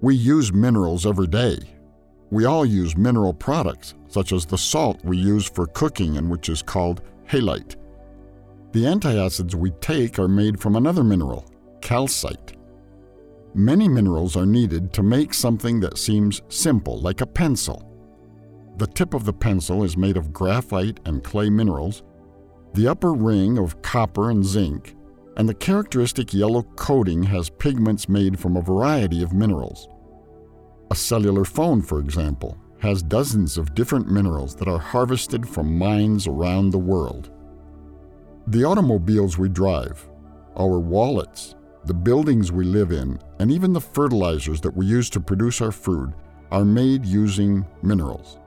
We use minerals every day. We all use mineral products, such as the salt we use for cooking and which is called halite. The antacids we take are made from another mineral, calcite. Many minerals are needed to make something that seems simple, like a pencil. The tip of the pencil is made of graphite and clay minerals, the upper ring of copper and zinc, and the characteristic yellow coating has pigments made from a variety of minerals. A cellular phone, for example, has dozens of different minerals that are harvested from mines around the world. The automobiles we drive, our wallets, the buildings we live in, and even the fertilizers that we use to produce our food are made using minerals.